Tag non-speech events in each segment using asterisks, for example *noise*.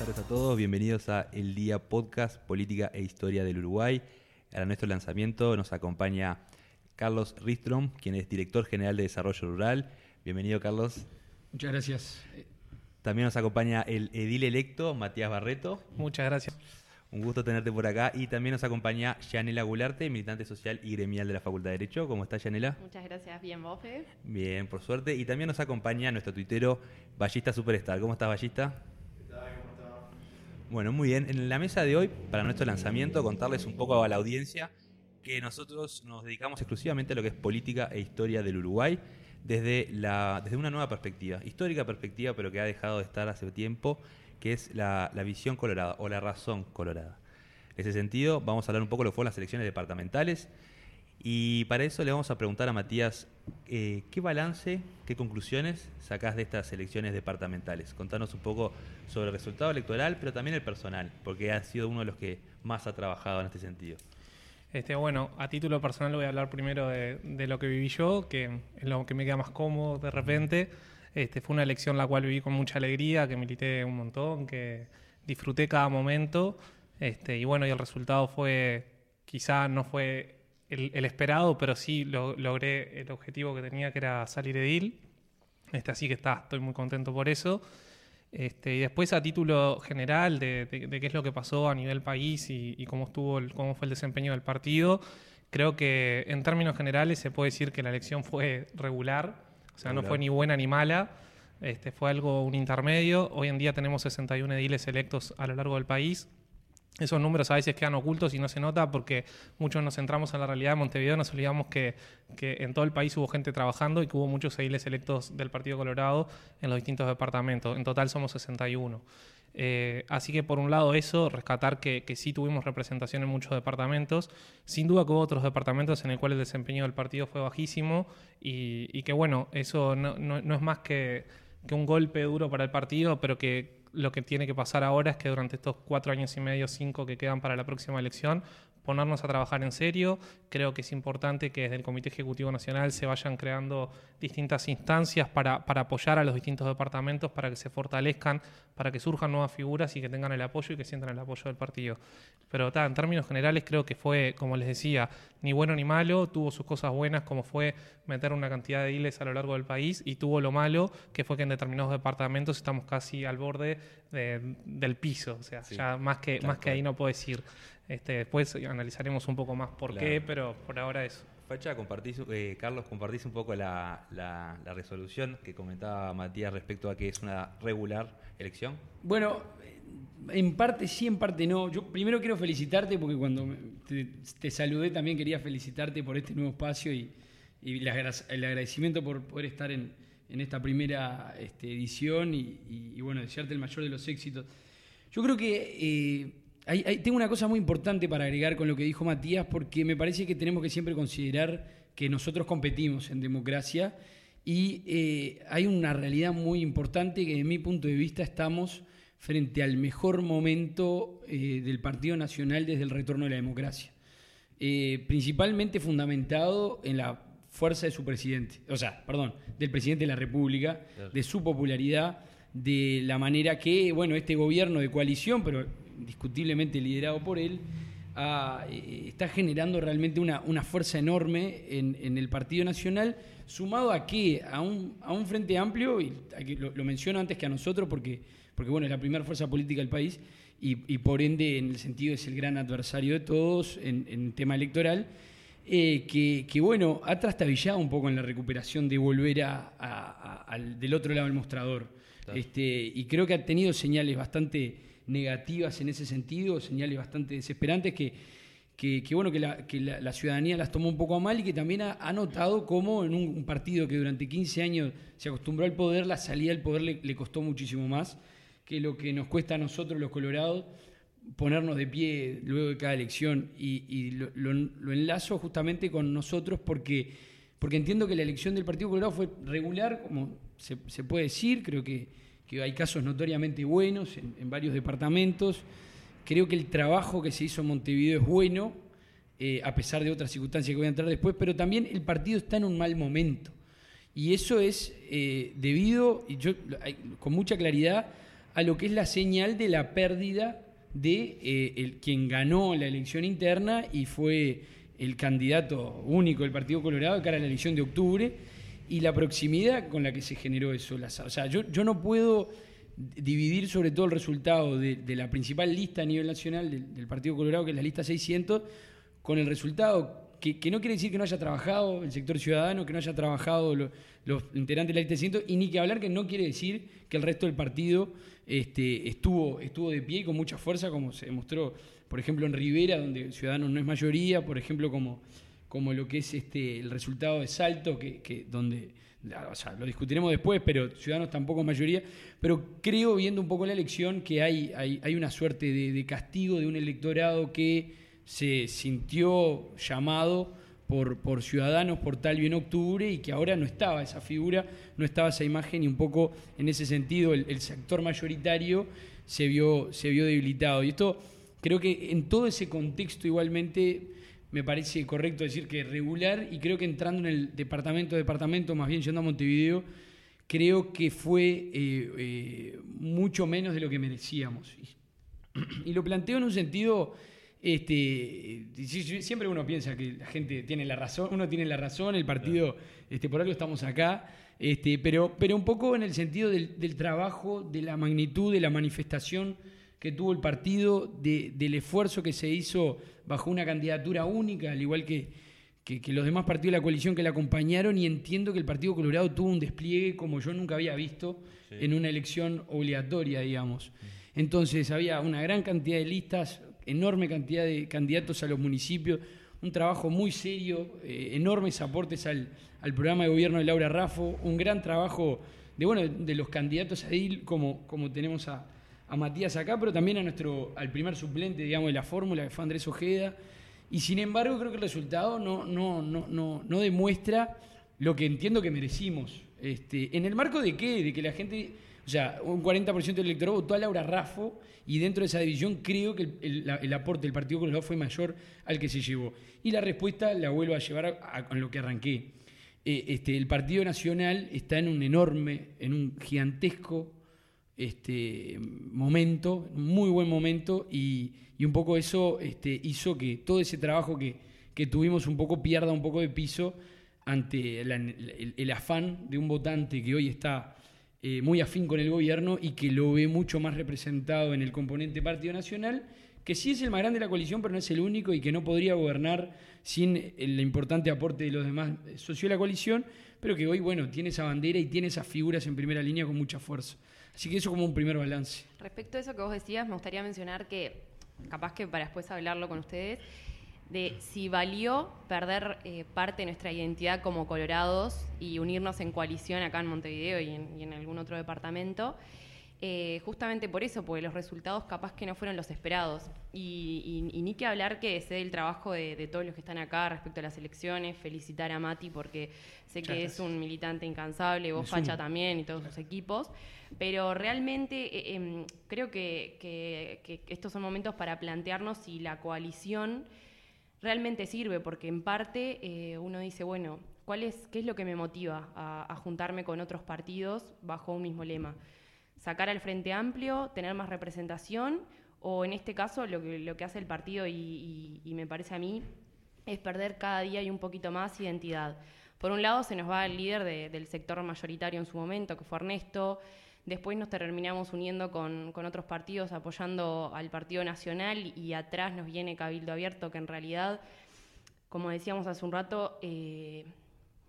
tardes a todos, bienvenidos a El Día Podcast Política e Historia del Uruguay. A nuestro lanzamiento nos acompaña Carlos Ristrom, quien es director general de Desarrollo Rural. Bienvenido, Carlos. Muchas gracias. También nos acompaña el edil electo, Matías Barreto. Muchas gracias. Un gusto tenerte por acá. Y también nos acompaña Yanela Gularte, militante social y gremial de la Facultad de Derecho. ¿Cómo estás, Yanela? Muchas gracias. Bien, ¿vos, Bien, por suerte. Y también nos acompaña nuestro tuitero, Ballista Superstar. ¿Cómo estás, Ballista? ¿Qué tal? ¿Cómo estás? Bueno, muy bien. En la mesa de hoy, para nuestro lanzamiento, contarles un poco a la audiencia que nosotros nos dedicamos exclusivamente a lo que es política e historia del Uruguay desde, la, desde una nueva perspectiva, histórica perspectiva, pero que ha dejado de estar hace tiempo, que es la, visión colorada o la razón colorada. En ese sentido, vamos a hablar un poco de lo que fueron las elecciones departamentales y para eso le vamos a preguntar a Matías, eh, ¿qué balance, qué conclusiones sacás de estas elecciones departamentales? Contanos un poco sobre el resultado electoral, pero también el personal, porque ha sido uno de los que más ha trabajado en este sentido. Este, bueno, a título personal voy a hablar primero de, lo que viví yo, que es lo que me queda más cómodo de repente. Este, fue una elección la cual viví con mucha alegría, que milité un montón, que disfruté cada momento. Este, y bueno, y el resultado fue, quizá no fue el, esperado, pero sí logré el objetivo que tenía, que era salir edil. Este, así que está, estoy muy contento por eso. Este, y después a título general de, qué es lo que pasó a nivel país y, cómo, estuvo cómo fue el desempeño del partido, creo que en términos generales se puede decir que la elección fue regular, o sea, no fue ni buena ni mala, este, fue algo, un intermedio. Hoy en día tenemos 61 ediles electos a lo largo del país, esos números a veces quedan ocultos y no se nota porque muchos nos centramos en la realidad de Montevideo, nos olvidamos que, en todo el país hubo gente trabajando y que hubo muchos ediles electos del Partido Colorado en los distintos departamentos. En total somos 61. Eh, así que por un lado eso, rescatar que, sí tuvimos representación en muchos departamentos. Sin duda que hubo otros departamentos en el cual el desempeño del partido fue bajísimo y, que bueno, eso no, es más que, que un golpe duro para el partido, pero que lo que tiene que pasar ahora es que durante estos cuatro años y medio, cinco que quedan para la próxima elección, ponernos a trabajar en serio. Creo que es importante que desde el Comité Ejecutivo Nacional se vayan creando distintas instancias para, para, apoyar a los distintos departamentos, para que se fortalezcan, para que surjan nuevas figuras y que tengan el apoyo y que sientan el apoyo del partido. Pero en términos generales creo que fue, como les decía, ni bueno ni malo, tuvo sus cosas buenas como fue meter una cantidad de islas a lo largo del país y tuvo lo malo que fue que en determinados departamentos estamos casi al borde del piso, o sea, ya más que, más que ahí no puedo decir. Este, después analizaremos un poco más por qué, pero por ahora eso. Facha, compartís, eh, Carlos, compartís un poco la, resolución que comentaba Matías respecto a que es una regular elección. Bueno, en parte sí, en parte no. Yo primero quiero felicitarte porque cuando te, saludé también quería felicitarte por este nuevo espacio y, el agradecimiento por poder estar en, esta primera este, edición y, bueno, desearte el mayor de los éxitos. Yo creo que eh, tengo una cosa muy importante para agregar con lo que dijo Matías, porque me parece que tenemos que siempre considerar que nosotros competimos en democracia y eh, hay una realidad muy importante que, desde mi punto de vista, estamos frente al mejor momento eh, del Partido Nacional desde el retorno de la democracia. Eh, principalmente fundamentado en la fuerza de su presidente, o sea, perdón, del presidente de la República, de su popularidad, de la manera que, bueno, este gobierno de coalición, pero indiscutiblemente liderado por él, eh, está generando realmente una, fuerza enorme en, el Partido Nacional, sumado a qué? A un, a un frente amplio, y lo, lo, menciono antes que a nosotros porque, porque bueno, es la primera fuerza política del país y, por ende en el sentido es el gran adversario de todos en, en tema electoral. Eh, que, bueno, ha trastabillado un poco en la recuperación de volver a, al, del otro lado del mostrador. Este, y creo que ha tenido señales bastante negativas en ese sentido, señales bastante desesperantes que, que, bueno, que, la, ciudadanía las tomó un poco a mal y que también ha, notado cómo en un, partido que durante 15 años se acostumbró al poder, la salida del poder le, costó muchísimo más que lo que nos cuesta a nosotros los colorados ponernos de pie luego de cada elección. Y, lo, enlazo justamente con nosotros porque, porque entiendo que la elección del Partido Colorado fue regular, como se, se puede decir, creo que que hay casos notoriamente buenos en, varios departamentos. Creo que el trabajo que se hizo en Montevideo es bueno, eh, a pesar de otras circunstancias que voy a entrar después, pero también el partido está en un mal momento. Y eso es eh, debido, con mucha claridad, a lo que es la señal de la pérdida de eh, el, quien ganó la elección interna y fue el candidato único del Partido Colorado de cara a la elección de octubre y la proximidad con la que se generó eso. O sea, yo, yo no puedo dividir sobre todo el resultado de, la principal lista a nivel nacional del, Partido Colorado, que es la lista 600, con el resultado, que, no quiere decir que no haya trabajado el sector ciudadano, que no haya trabajado los integrantes de la lista 600, y ni que hablar que no quiere decir que el resto del partido este, estuvo, estuvo de pie y con mucha fuerza, como se demostró, por ejemplo, en Rivera, donde Ciudadanos no es mayoría, por ejemplo, como, como lo que es este, el resultado de Salto, que, donde o lo discutiremos después, pero Ciudadanos tampoco mayoría, pero creo, viendo un poco la elección, que hay, hay, una suerte de, castigo de un electorado que se sintió llamado por, por Ciudadanos por tal bien octubre y que ahora no estaba esa figura, no estaba esa imagen y un poco en ese sentido el, sector mayoritario se vio, se vio debilitado. Y esto creo que en todo ese contexto igualmente me parece correcto decir que regular y creo que entrando en el departamento departamento, más bien yendo a Montevideo, creo que fue eh, eh, mucho menos de lo que merecíamos. Y, *clears throat* lo planteo en un sentido, este, siempre uno piensa que la gente tiene la razón, uno tiene la razón, el partido, este, por algo estamos acá, este, pero, pero un poco en el sentido del, del trabajo, de la magnitud, de la manifestación que tuvo el partido, del esfuerzo que se hizo bajo una candidatura única, al igual que, que, los demás partidos de la coalición que la acompañaron, y entiendo que el Partido Colorado tuvo un despliegue como yo nunca había visto en una elección obligatoria, digamos. Entonces había una gran cantidad de listas, enorme cantidad de candidatos a los municipios, un trabajo muy serio, eh, enormes aportes al, al, programa de gobierno de Laura Raffo, un gran trabajo de, bueno, de los candidatos a DIL, como, como tenemos a, a Matías acá, pero también a nuestro, al primer suplente, digamos, de la fórmula, que fue Andrés Ojeda. Y sin embargo, creo que el resultado no, no, no, no, no demuestra lo que entiendo que merecimos. Este, ¿En el marco de qué? De que la gente, o sea, un 40% del electorado votó a Laura Raffo y dentro de esa división creo que el, aporte del Partido Colorado fue mayor al que se llevó. Y la respuesta la vuelvo a llevar a, lo que arranqué. Eh, este, el Partido Nacional está en un enorme, en un gigantesco este, momento, muy buen momento, y, un poco eso este, hizo que todo ese trabajo que, tuvimos un poco pierda un poco de piso ante el, afán de un votante que hoy está eh, muy afín con el gobierno y que lo ve mucho más representado en el componente Partido Nacional, que sí es el más grande de la coalición, pero no es el único y que no podría gobernar sin el importante aporte de los demás socios de la coalición, pero que hoy, bueno, tiene esa bandera y tiene esas figuras en primera línea con mucha fuerza. Así que eso como un primer balance. Respecto a eso que vos decías, me gustaría mencionar que, capaz que para después hablarlo con ustedes, de si valió perder eh, parte de nuestra identidad como colorados y unirnos en coalición acá en Montevideo y en algún otro departamento, eh, justamente por eso, porque los resultados capaz que no fueron los esperados. Y, ni que hablar que sé del trabajo de, todos los que están acá respecto a las elecciones, felicitar a Mati porque sé que es un militante incansable, vos Facha también y todos sus equipos, pero realmente eh, em, creo que, estos son momentos para plantearnos si la coalición realmente sirve, porque en parte eh, uno dice, bueno, ¿cuál es, ¿qué es lo que me motiva a juntarme con otros partidos bajo un mismo lema? Sacar al Frente Amplio, tener más representación, o en este caso lo que, lo que hace el partido y, me parece a mí es perder cada día y un poquito más identidad. Por un lado se nos va el líder del sector mayoritario en su momento, que fue Ernesto, después nos terminamos uniendo con, otros partidos apoyando al Partido Nacional y atrás nos viene Cabildo Abierto, que en realidad, como decíamos hace un rato, eh,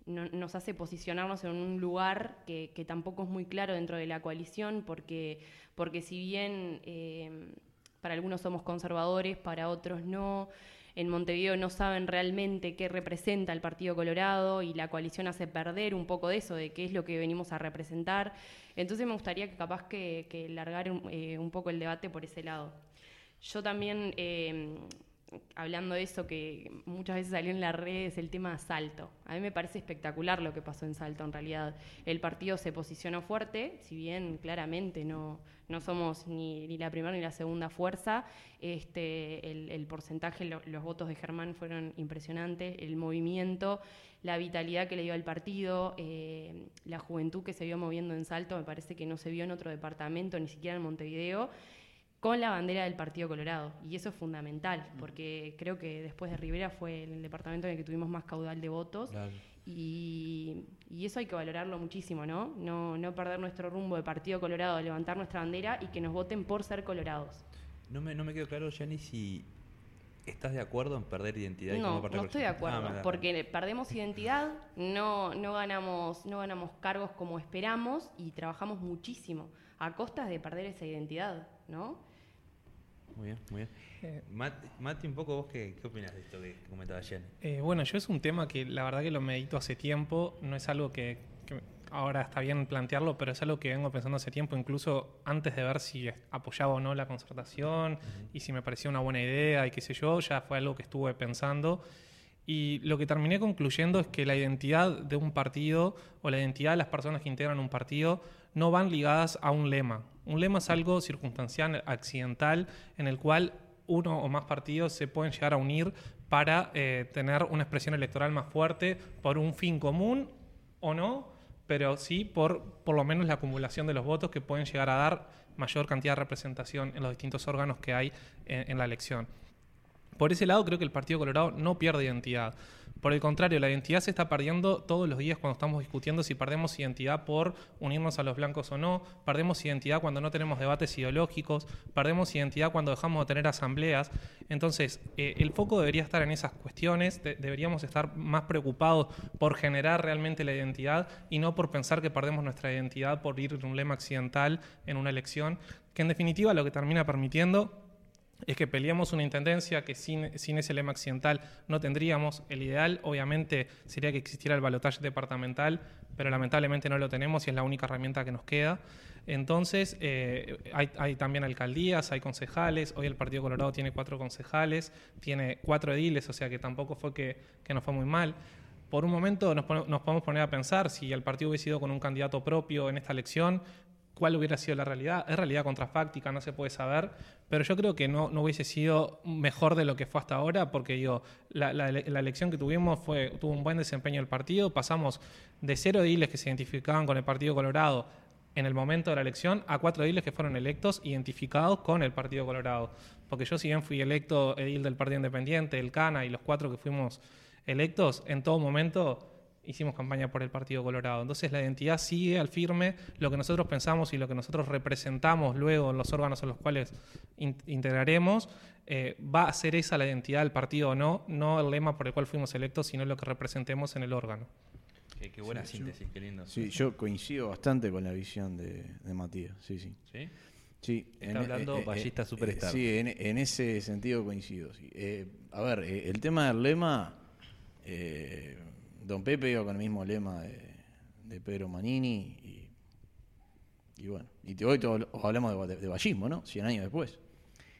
nos hace posicionarnos en un lugar que, tampoco es muy claro dentro de la coalición, porque, porque si bien eh, para algunos somos conservadores, para otros no, en Montevideo no saben realmente qué representa el Partido Colorado y la coalición hace perder un poco de eso, de qué es lo que venimos a representar. Entonces me gustaría que capaz que, largar un, eh, un poco el debate por ese lado. Yo también... Eh, hablando de eso que muchas veces salió en las redes, el tema de Salto. A mí me parece espectacular lo que pasó en Salto en realidad. El partido se posicionó fuerte, si bien claramente no, no somos ni, ni la primera ni la segunda fuerza, este, el, porcentaje, lo- los votos de Germán fueron impresionantes, el movimiento, la vitalidad que le dio al partido, eh, la juventud que se vio moviendo en Salto, me parece que no se vio en otro departamento, ni siquiera en Montevideo con la bandera del Partido Colorado. Y eso es fundamental, porque creo que después de Rivera fue el departamento en el que tuvimos más caudal de votos. Y, y eso hay que valorarlo muchísimo, ¿no? ¿no? No perder nuestro rumbo de Partido Colorado, levantar nuestra bandera y que nos voten por ser colorados. No me, no me quedó claro, Jenny, si estás de acuerdo en perder identidad. y No, parte no estoy de acuerdo, Ah, porque perdemos *laughs* identidad, no, no, ganamos, no ganamos cargos como esperamos y trabajamos muchísimo a costas de perder esa identidad, ¿no? Muy bien, muy bien. Eh, Mati, Mati, un poco vos, ¿qué, qué opinas de esto que comentaba Jenny? Eh, bueno, yo es un tema que la verdad que lo medito hace tiempo, no es algo que, que ahora está bien plantearlo, pero es algo que vengo pensando hace tiempo, incluso antes de ver si apoyaba o no la concertación y si me parecía una buena idea y qué sé yo, ya fue algo que estuve pensando. Y lo que terminé concluyendo es que la identidad de un partido o la identidad de las personas que integran un partido no van ligadas a un lema. Un lema es algo circunstancial, accidental, en el cual uno o más partidos se pueden llegar a unir para eh, tener una expresión electoral más fuerte por un fin común o no, pero sí por por lo menos la acumulación de los votos que pueden llegar a dar mayor cantidad de representación en los distintos órganos que hay en- en la elección. Por ese lado, creo que el Partido Colorado no pierde identidad. Por el contrario, la identidad se está perdiendo todos los días cuando estamos discutiendo si perdemos identidad por unirnos a los blancos o no, perdemos identidad cuando no tenemos debates ideológicos, perdemos identidad cuando dejamos de tener asambleas. Entonces, eh, el foco debería estar en esas cuestiones, de- deberíamos estar más preocupados por generar realmente la identidad y no por pensar que perdemos nuestra identidad por ir en un lema accidental en una elección, que en definitiva lo que termina permitiendo es que peleamos una intendencia que sin, sin ese lema accidental no tendríamos. El ideal, obviamente, sería que existiera el balotaje departamental, pero lamentablemente no lo tenemos y es la única herramienta que nos queda. Entonces, eh, hay, también alcaldías, hay concejales. Hoy el Partido Colorado tiene cuatro concejales, tiene cuatro ediles, o sea que tampoco fue que, que nos fue muy mal. Por un momento nos, nos podemos poner a pensar si el partido hubiese ido con un candidato propio en esta elección, cuál hubiera sido la realidad. Es realidad contrafáctica, no se puede saber, pero yo creo que no, no hubiese sido mejor de lo que fue hasta ahora, porque digo, la, la- la elección que tuvimos fue, tuvo un buen desempeño el partido, pasamos de cero ediles que se identificaban con el Partido Colorado en el momento de la elección a cuatro ediles que fueron electos identificados con el Partido Colorado. Porque yo si bien fui electo edil del Partido Independiente, el CANA y los cuatro que fuimos electos, en todo momento hicimos campaña por el Partido Colorado. Entonces la identidad sigue al firme, lo que nosotros pensamos y lo que nosotros representamos luego en los órganos en los cuales in- integraremos, eh, va a ser esa la identidad del partido o no, no el lema por el cual fuimos electos, sino lo que representemos en el órgano. Qué, qué buena Sí, yo- síntesis, qué lindo. Sí, yo coincido bastante con la visión de, de Matías, sí, sí. ¿Sí? Sí, Está hablando ballista superstar. sí, en, en ese sentido coincido. sí. Eh, a ver, eh, el tema del lema, eh, Don Pepe iba con el mismo lema de, de Pedro Manini y, y bueno, y te- hoy todo- hablamos de, de vallismo, ¿no? 100 años después.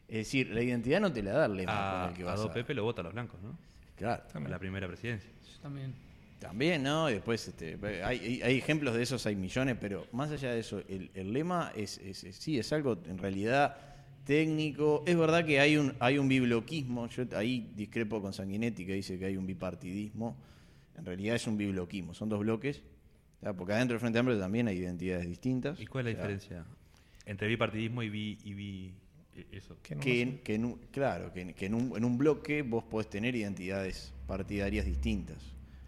Es decir, la identidad no te la da el lema A, con el que a vas Do a- Pepe lo vota a los blancos, ¿no? Claro. A la primera presidencia. Yo también. También, ¿no? Y después, este, hay, hay- hay ejemplos de esos, hay millones, pero más allá de eso, el, el lema es, es- es- sí, es algo en realidad técnico. Es verdad que hay un, hay un bibloquismo, yo ahí discrepo con Sanguinetti que dice que hay un bipartidismo. En realidad es un bibloquismo, son dos bloques, porque adentro del Frente Amplio también hay identidades distintas. ¿Y cuál es la diferencia entre bipartidismo y bi, y bi eh, eso? Que no Que, en, que en un- claro, que, en, que en un, en un bloque vos podés tener identidades partidarias distintas.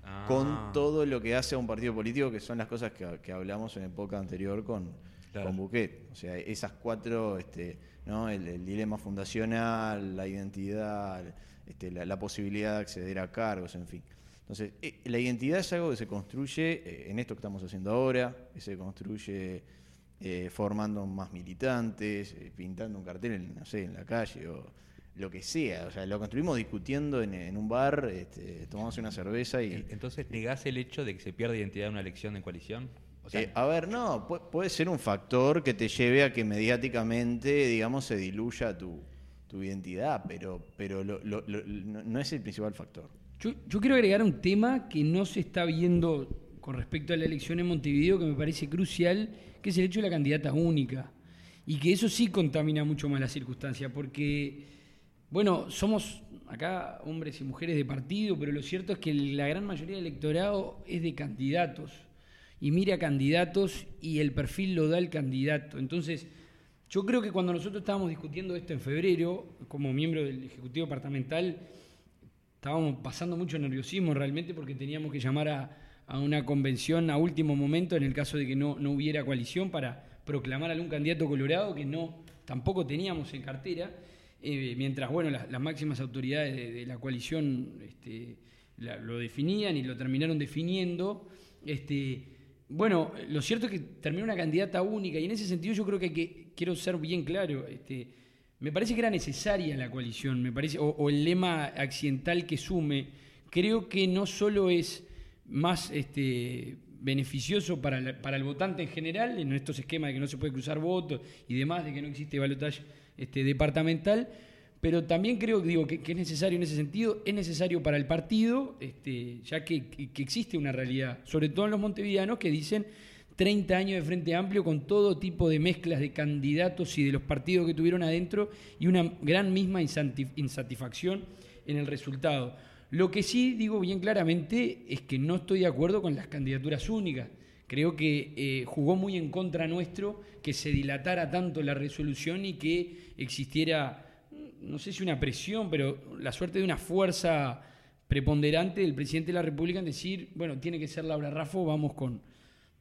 Ah. con todo lo que hace a un partido político, que son las cosas que, que hablamos en época anterior con, Claro. con Buquet. O sea, esas cuatro, este, ¿no? el, el dilema fundacional, la identidad, este, la, la posibilidad de acceder a cargos, en fin. Entonces, eh, la identidad es algo que se construye eh, en esto que estamos haciendo ahora, que se construye eh, formando más militantes, eh, pintando un cartel, en, no sé, en la calle o lo que sea. O sea, lo construimos discutiendo en, en un bar, este, tomamos una cerveza y... En- Entonces, ¿negás el hecho de que se pierda identidad en una elección en coalición? O sea, Eh, a ver, no, pu- puede ser un factor que te lleve a que mediáticamente, digamos, se diluya tu, identidad, pero, pero lo- lo- lo- no es el principal factor. Yo, quiero agregar un tema que no se está viendo con respecto a la elección en Montevideo, que me parece crucial, que es el hecho de la candidata única. Y que eso sí contamina mucho más la circunstancia, porque, bueno, somos acá hombres y mujeres de partido, pero lo cierto es que la gran mayoría del electorado es de candidatos. Y mira candidatos y el perfil lo da el candidato. Entonces, yo creo que cuando nosotros estábamos discutiendo esto en febrero, como miembro del Ejecutivo Departamental, estábamos pasando mucho nerviosismo realmente porque teníamos que llamar a, a una convención a último momento en el caso de que no, no hubiera coalición para proclamar algún candidato colorado que no tampoco teníamos en cartera, eh, mientras bueno las, las máximas autoridades de, la coalición este, lo definían y lo terminaron definiendo. Este, bueno, lo cierto es que terminó una candidata única y en ese sentido yo creo que, hay que quiero ser bien claro. Este, me parece que era necesaria la coalición, me parece, o, el lema accidental que sume, creo que no solo es más este, beneficioso para, para el votante en general, en estos esquemas de que no se puede cruzar votos y demás, de que no existe balotaje este, departamental, pero también creo digo, que, es necesario en ese sentido, es necesario para el partido, este, ya que existe una realidad, sobre todo en los montevideanos, que dicen 30 años de Frente Amplio con todo tipo de mezclas de candidatos y de los partidos que tuvieron adentro y una gran misma insatisf- insatisfacción en el resultado. Lo que sí digo bien claramente es que no estoy de acuerdo con las candidaturas únicas. Creo que eh, jugó muy en contra nuestro que se dilatara tanto la resolución y que existiera, no sé si una presión, pero la suerte de una fuerza preponderante del presidente de la República en decir, bueno, tiene que ser Laura Raffo, vamos con,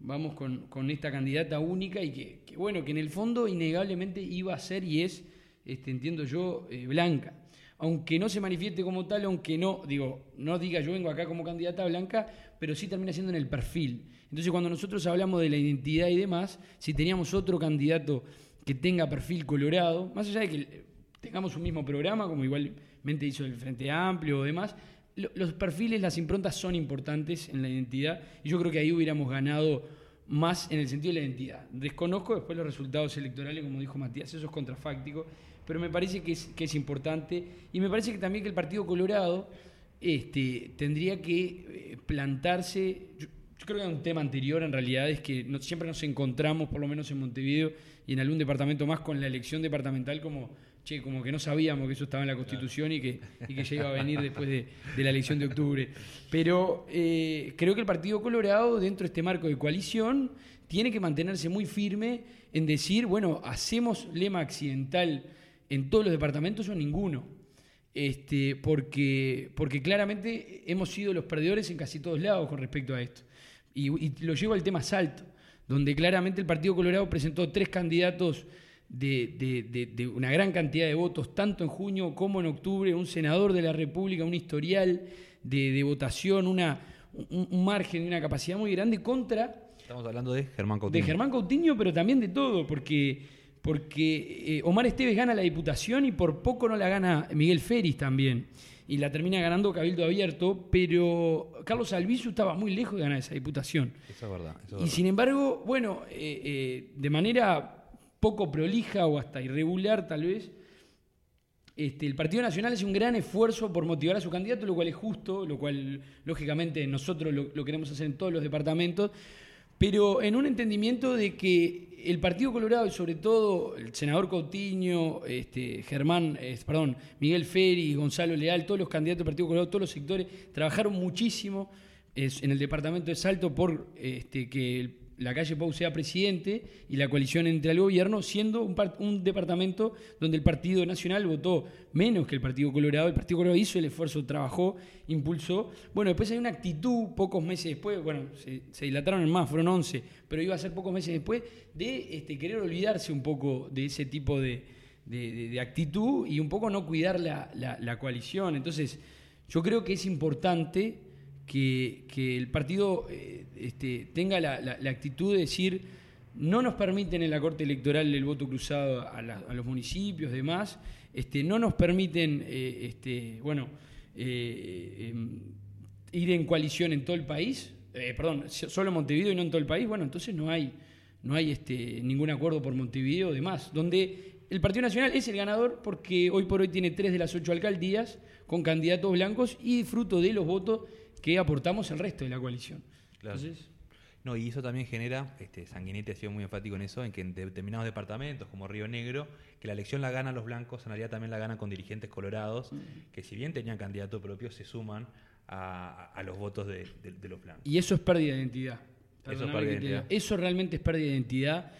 vamos con, con esta candidata única y que, que, bueno, que en el fondo innegablemente iba a ser y es, este, entiendo yo, eh, blanca. Aunque no se manifieste como tal, aunque no, digo, no diga yo vengo acá como candidata blanca, pero sí termina siendo en el perfil. Entonces cuando nosotros hablamos de la identidad y demás, si teníamos otro candidato que tenga perfil colorado, más allá de que eh, tengamos un mismo programa, como igualmente hizo el Frente Amplio o demás, los perfiles, las improntas son importantes en la identidad y yo creo que ahí hubiéramos ganado más en el sentido de la identidad. Desconozco después los resultados electorales, como dijo Matías, eso es contrafáctico, pero me parece que es, importante y me parece que también que el Partido Colorado este, tendría que eh, plantarse, yo, creo que un tema anterior en realidad, es que no- siempre nos encontramos, por lo menos en Montevideo y en algún departamento más, con la elección departamental como, che, como que no sabíamos que eso estaba en la Constitución y, que, y que ya iba a venir después de, de la elección de octubre. Pero eh, creo que el Partido Colorado, dentro de este marco de coalición, tiene que mantenerse muy firme en decir, bueno, hacemos lema accidental en todos los departamentos o ninguno. Este, porque, porque claramente hemos sido los perdedores en casi todos lados con respecto a esto. Y, y lo llevo al tema salto, donde claramente el Partido Colorado presentó tres candidatos de, de- de- de una gran cantidad de votos, tanto en junio como en octubre, un senador de la República, un historial de, de votación, una, un, un margen y una capacidad muy grande contra Estamos hablando de Germán de Coutinho. Germán Coutinho, pero también de todo, porque, porque eh, Omar Esteves gana la diputación y por poco no la gana Miguel Feris también. Y la termina ganando Cabildo Abierto, pero Carlos Albizu estaba muy lejos de ganar esa diputación. Eso es verdad. eso es Y verdad. sin embargo, bueno, eh, eh, de manera poco prolija o hasta irregular tal vez, este, el Partido Nacional hace un gran esfuerzo por motivar a su candidato, lo cual es justo, lo cual lógicamente nosotros lo, queremos hacer en todos los departamentos, pero en un entendimiento de que el Partido Colorado y sobre todo el senador Coutinho, este, Germán, perdón, Miguel Ferri, Gonzalo Leal, todos los candidatos del Partido Colorado, todos los sectores, trabajaron muchísimo en el departamento de Salto por este, que el- la calle Pau sea presidente y la coalición entre al gobierno, siendo un, par- un departamento donde el Partido Nacional votó menos que el Partido Colorado. El Partido Colorado hizo el esfuerzo, trabajó, impulsó. Bueno, después hay una actitud pocos meses después, bueno, se, dilataron en más, fueron 11, pero iba a ser pocos meses después, de este, querer olvidarse un poco de ese tipo de, actitud y un poco no cuidar la coalición. Entonces, yo creo que es importante que, el partido eh, este, tenga la, actitud de decir, no nos permiten en la Corte Electoral el voto cruzado a, los municipios, demás, este, no nos permiten, eh, este, bueno, eh, ir en coalición en todo el país, perdón, so- solo en Montevideo y no en todo el país, bueno, entonces no hay, no hay ningún acuerdo por Montevideo, demás, donde el Partido Nacional es el ganador porque hoy por hoy tiene tres de las ocho alcaldías con candidatos blancos y fruto de los votos que aportamos el resto de la coalición. Claro. Entonces, No, y eso también genera, este, Sanguinetti ha sido muy enfático en eso, en que en determinados departamentos, como Río Negro, que la elección la ganan los blancos, en realidad también la ganan con dirigentes colorados, que si bien tenían candidato propio, se suman a, a los votos de, de- de los blancos. Y eso es pérdida de identidad. Eso es pérdida de identidad. Eso realmente es pérdida de identidad.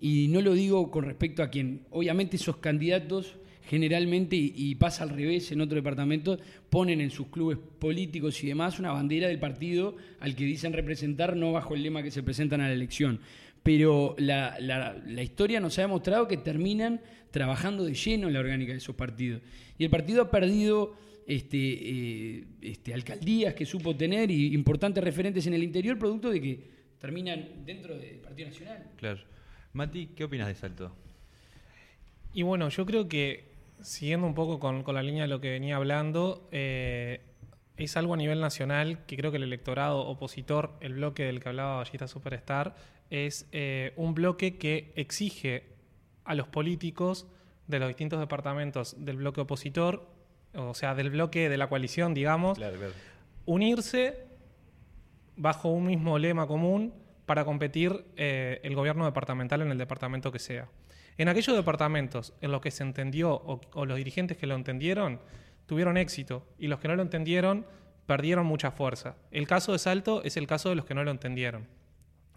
Y no lo digo con respecto a quien, obviamente esos candidatos generalmente, y, y pasa al revés en otro departamento, ponen en sus clubes políticos y demás una bandera del partido al que dicen representar, no bajo el lema que se presentan a la elección. Pero la, la- la historia nos ha demostrado que terminan trabajando de lleno en la orgánica de esos partidos. Y el partido ha perdido este, eh, este, alcaldías que supo tener y importantes referentes en el interior, producto de que terminan dentro del Partido Nacional. Claro. Mati, ¿qué opinas de Salto? Y bueno, yo creo que siguiendo un poco con, con la línea de lo que venía hablando, eh, es algo a nivel nacional que creo que el electorado opositor, el bloque del que hablaba Ballista Superstar, es eh, un bloque que exige a los políticos de los distintos departamentos del bloque opositor, o sea, del bloque de la coalición, digamos, Claro, claro. unirse bajo un mismo lema común para competir eh, el gobierno departamental en el departamento que sea. En aquellos departamentos en los que se entendió o, los dirigentes que lo entendieron tuvieron éxito y los que no lo entendieron perdieron mucha fuerza. El caso de Salto es el caso de los que no lo entendieron.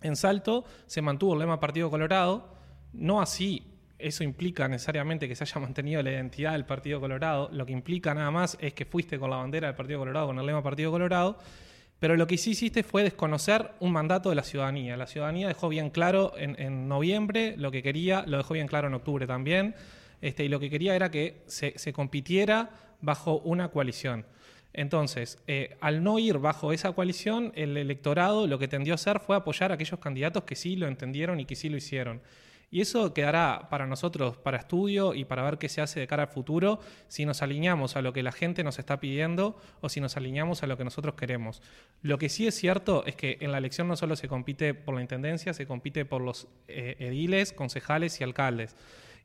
En Salto se mantuvo el lema Partido Colorado, no así eso implica necesariamente que se haya *laughs* mantenido la identidad del Partido Colorado, lo que implica nada más es que fuiste con la bandera del Partido Colorado, con el lema Partido Colorado, pero lo que sí hiciste fue desconocer un mandato de la ciudadanía. La ciudadanía dejó bien claro en, noviembre lo que quería, lo dejó bien claro en octubre también, este, y lo que quería era que se, se compitiera bajo una coalición. Entonces, eh, al no ir bajo esa coalición, el electorado lo que tendió a hacer fue apoyar a aquellos candidatos que sí lo entendieron y que sí lo hicieron. Y eso quedará para nosotros para estudio y para ver qué se hace de cara al futuro si nos alineamos a lo que la gente nos está pidiendo o si nos alineamos a lo que nosotros queremos. Lo que sí es cierto es que en la elección no solo se compite por la intendencia, se compite por los eh, ediles, concejales y alcaldes.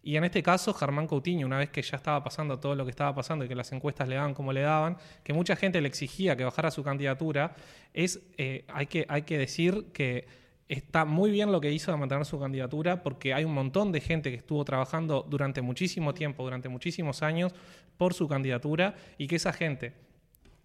Y en este caso, Germán Coutinho, una vez que ya estaba pasando todo lo que estaba pasando y que las encuestas le daban como le daban, que mucha gente le exigía que bajara su candidatura, es, eh, hay, que, hay que decir que está muy bien lo que hizo de mantener su candidatura porque hay un montón de gente que estuvo trabajando durante muchísimo tiempo, durante muchísimos años, por su candidatura y que esa gente,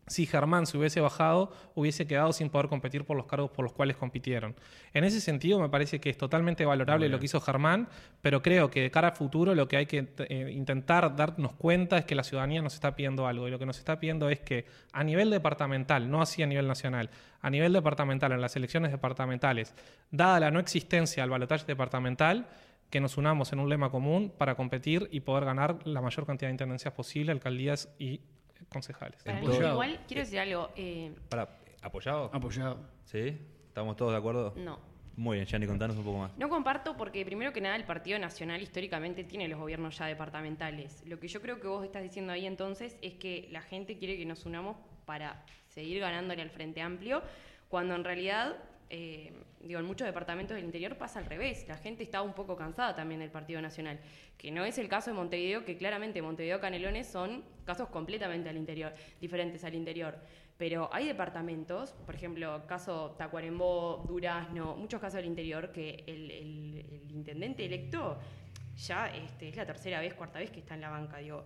si Germán se hubiese bajado, hubiese quedado sin poder competir por los cargos por los cuales compitieron. En ese sentido, me parece que es totalmente valorable lo que hizo Germán, pero creo que de cara al futuro lo que hay que eh, intentar darnos cuenta es que la ciudadanía nos está pidiendo algo. Y lo que nos está pidiendo es que a nivel departamental, no así a nivel nacional, a nivel departamental, en las elecciones departamentales, dada la no existencia del balotaje departamental, que nos unamos en un lema común para competir y poder ganar la mayor cantidad de intendencias posible, alcaldías y concejales. Para mí, Apoyado. igual, quiero decir algo. eh, Para, ¿Apoyado? Apoyado. ¿Sí? ¿Estamos todos de acuerdo? no. Muy bien, Gianni, contanos un poco más. No comparto porque primero que nada el Partido Nacional históricamente tiene los gobiernos ya departamentales. Lo que yo creo que vos estás diciendo ahí entonces es que la gente quiere que nos unamos para seguir ganándole al Frente Amplio, cuando en realidad, eh, digo, en muchos departamentos del interior pasa al revés. La gente está un poco cansada también del Partido Nacional, que no es el caso de Montevideo, que claramente Montevideo Canelones son casos completamente al interior, diferentes al interior. Pero hay departamentos, por ejemplo, caso Tacuarembó, Durazno, muchos casos del interior, que el, el- el intendente electo ya este, es la tercera vez, cuarta vez que está en la banca. Digo,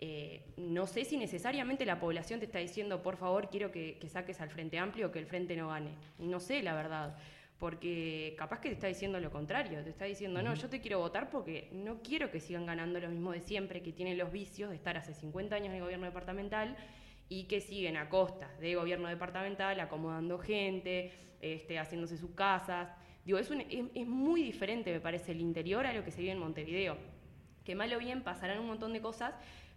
eh, no sé si necesariamente la población te está diciendo, por favor, quiero que, que saques al Frente Amplio, que el Frente no gane. No sé, la verdad. Porque capaz que te está diciendo lo contrario, te está diciendo, no, yo te quiero votar porque no quiero que sigan ganando lo mismo de siempre, que tienen los vicios de estar hace 50 años en el gobierno departamental y que siguen a costa de gobierno departamental, acomodando gente, este, haciéndose sus casas. Digo, es, un- es, es muy diferente, me parece, el interior a lo que se vive en Montevideo. Que mal o bien pasarán un montón de cosas,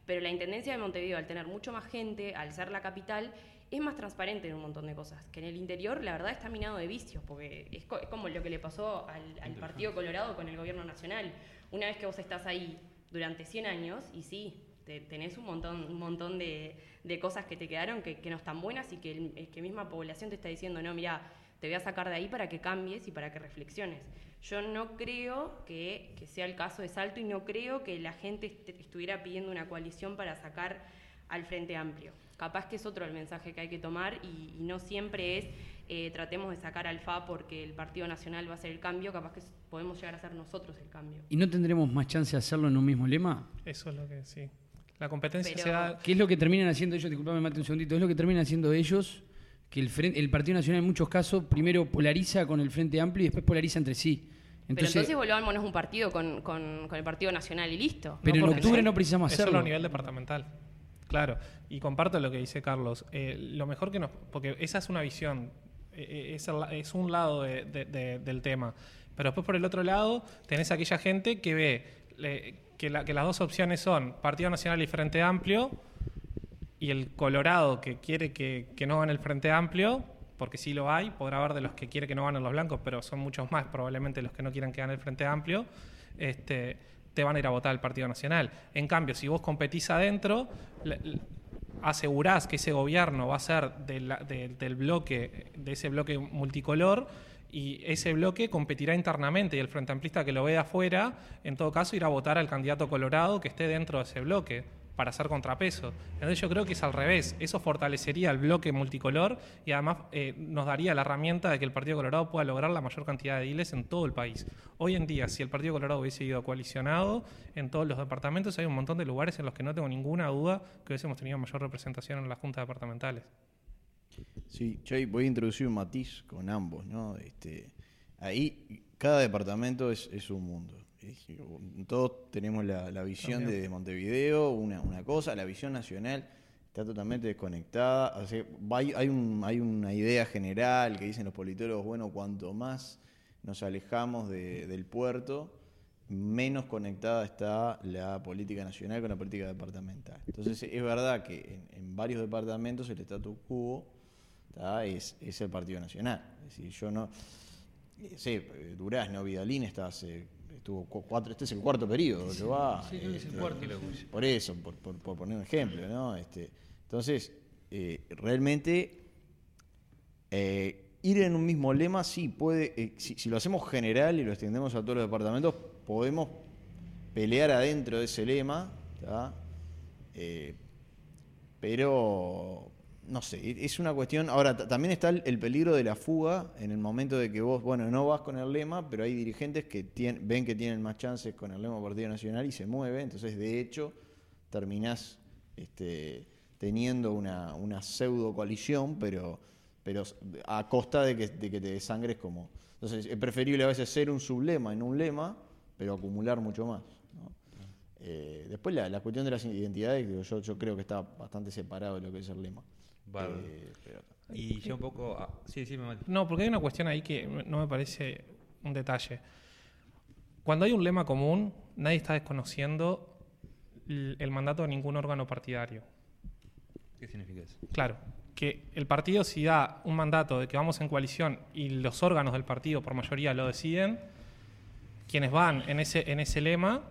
pero la Intendencia de Montevideo, al tener mucho más gente, al ser la capital, es más transparente en un montón de cosas. Que en el interior, la verdad, está minado de vicios, porque es, co- es como lo que le pasó al, al Partido Colorado con el gobierno nacional. Una vez que vos estás ahí durante 100 años, y sí, te- tenés un montón, un montón de, de cosas que te quedaron que, que no están buenas y que, el- que misma población te está diciendo, no, mira, te voy a sacar de ahí para que cambies y para que reflexiones. Yo no creo que, que sea el caso de Salto y no creo que la gente est- estuviera pidiendo una coalición para sacar al Frente Amplio. Capaz que es otro el mensaje que hay que tomar y, y no siempre es eh, tratemos de sacar al FA porque el Partido Nacional va a hacer el cambio, capaz que podemos llegar a ser nosotros el cambio. ¿Y no tendremos más chance de hacerlo en un mismo lema? Eso es lo que sí. La competencia Pero- se da. ¿Qué es lo que terminan haciendo ellos? Disculpame, mate un segundito. Es lo que terminan haciendo ellos que el, frente- el Partido Nacional en muchos casos primero polariza con el Frente Amplio y después polariza entre sí. Pero entonces volvámonos un partido con, con- con el Partido Nacional y listo. Pero en octubre eso- no precisamos Eso hacerlo. es a nivel departamental. Claro. Y comparto lo que dice Carlos. Eh, lo mejor que nos. Porque esa es una visión. eh, eh, es, el- es un lado de- de- de- del tema. Pero después por el otro lado tenés aquella gente que ve le- que, la- que las dos opciones son Partido Nacional y Frente Amplio. Y el Colorado que quiere que, no gane el Frente Amplio, porque sí lo hay, podrá haber de los que quiere que no ganen los blancos, pero son muchos más probablemente los que no quieran que gane el Frente Amplio, este, te van a ir a votar el Partido Nacional. En cambio, si vos competís adentro, asegurás que ese gobierno va a ser del bloque, de ese bloque multicolor, y ese bloque competirá internamente y el Frente Amplista que lo ve de afuera, en todo caso, irá a votar al candidato colorado que esté dentro de ese bloque para hacer contrapeso. Entonces yo creo que es al revés, eso fortalecería el bloque multicolor y además eh, nos daría la herramienta de que el Partido Colorado pueda lograr la mayor cantidad de ediles en todo el país. Hoy en día, si el Partido Colorado hubiese ido coalicionado en todos los departamentos, hay un montón de lugares en los que no tengo ninguna duda que hubiésemos tenido mayor representación en las juntas departamentales. Sí, ahí voy a introducir un matiz con ambos, ¿no? Este, ahí cada departamento es un mundo. Todos tenemos la, la visión También. de Montevideo, una, una cosa, la visión nacional está totalmente desconectada. O sea, hay, hay, un- hay una idea general que dicen los politólogos, bueno, cuanto más nos alejamos de- del puerto, menos conectada está la política nacional con la política departamental. Entonces es verdad que en, en varios departamentos el status quo es, es el Partido Nacional. Es decir, yo no... eh, Sí, eh, Durazno, Vidalín está hace, estuvo cu- cuatro, este es el cuarto periodo que va. sí, que es el este, cuarto. Por eso, por, por- por poner un ejemplo, ¿no? Este, entonces, eh, realmente eh, ir en un mismo lema sí puede, eh, si, si lo hacemos general y lo extendemos a todos los departamentos, podemos pelear adentro de ese lema, pero no sé, es una cuestión. Ahora, ta- también está el, el peligro de la fuga en el momento de que vos, bueno, no vas con el lema, pero hay dirigentes que ven que tienen más chances con el lema Partido Nacional y se mueven. Entonces, de hecho, terminás este, teniendo una, una pseudo coalición, pero, pero a costa de que, de que te desangres como. Entonces, es preferible a veces ser un sublema en un lema, pero acumular mucho más. Eh, después la, la cuestión de las identidades, yo, yo creo que está bastante separado de lo que es el lema. Bárbaro. Eh, pero- Y ya un poco. ah, sí, sí, me mal. No, porque hay una cuestión ahí que no me parece un detalle. Cuando hay un lema común, nadie está desconociendo el el mandato de ningún órgano partidario. ¿Qué significa eso? Claro, que el partido si da un mandato de que vamos en coalición y los órganos del partido por mayoría lo deciden, quienes van en ese, en ese lema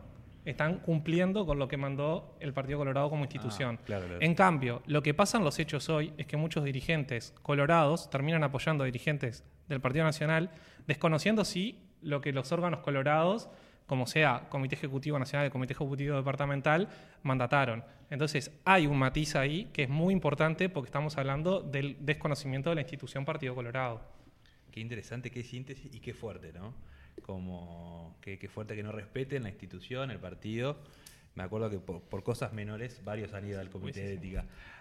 están cumpliendo con lo que mandó el Partido Colorado como institución. Ah, claro, claro. En cambio, lo que pasa en los hechos hoy es que muchos dirigentes colorados terminan apoyando a dirigentes del Partido Nacional, desconociendo sí lo que los órganos colorados, como sea Comité Ejecutivo Nacional y Comité Ejecutivo Departamental, mandataron. Entonces, hay un matiz ahí que es muy importante porque estamos hablando del desconocimiento de la institución Partido Colorado. Qué interesante, qué síntesis y qué fuerte, ¿no? Como qué, qué fuerte que no respeten la institución, el partido. Me acuerdo que por, por cosas menores varios han ido al comité sí, de ética.